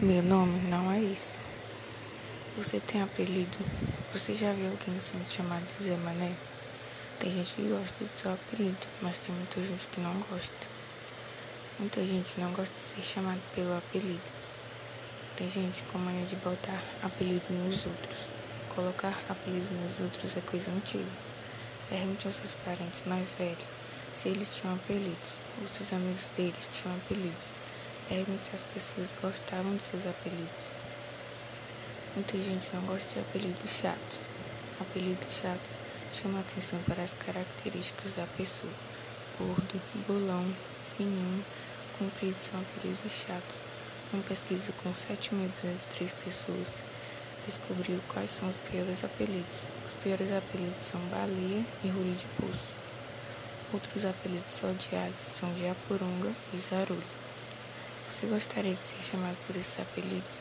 Meu nome não é isso. Você tem apelido? Você já viu alguém sendo chamado de Zé Mané? Tem gente que gosta de seu apelido, mas tem muita gente que não gosta. Muita gente não gosta de ser chamado pelo apelido. Tem gente com mania de botar apelido nos outros. Colocar apelido nos outros é coisa antiga. Pergunte aos seus parentes mais velhos se eles tinham apelidos, ou se os amigos deles tinham apelidos. Pergunte se as pessoas gostavam de seus apelidos. Muita gente não gosta de apelidos chatos. Apelidos chatos chamam atenção para as características da pessoa. Gordo, bolão, fininho, comprido são apelidos chatos. Uma pesquisa com 7.203 pessoas descobriu quais são os piores apelidos. Os piores apelidos são baleia e rolho de poço. Outros apelidos odiados são Japurunga e Zarulho. Você gostaria de ser chamado por esses apelidos?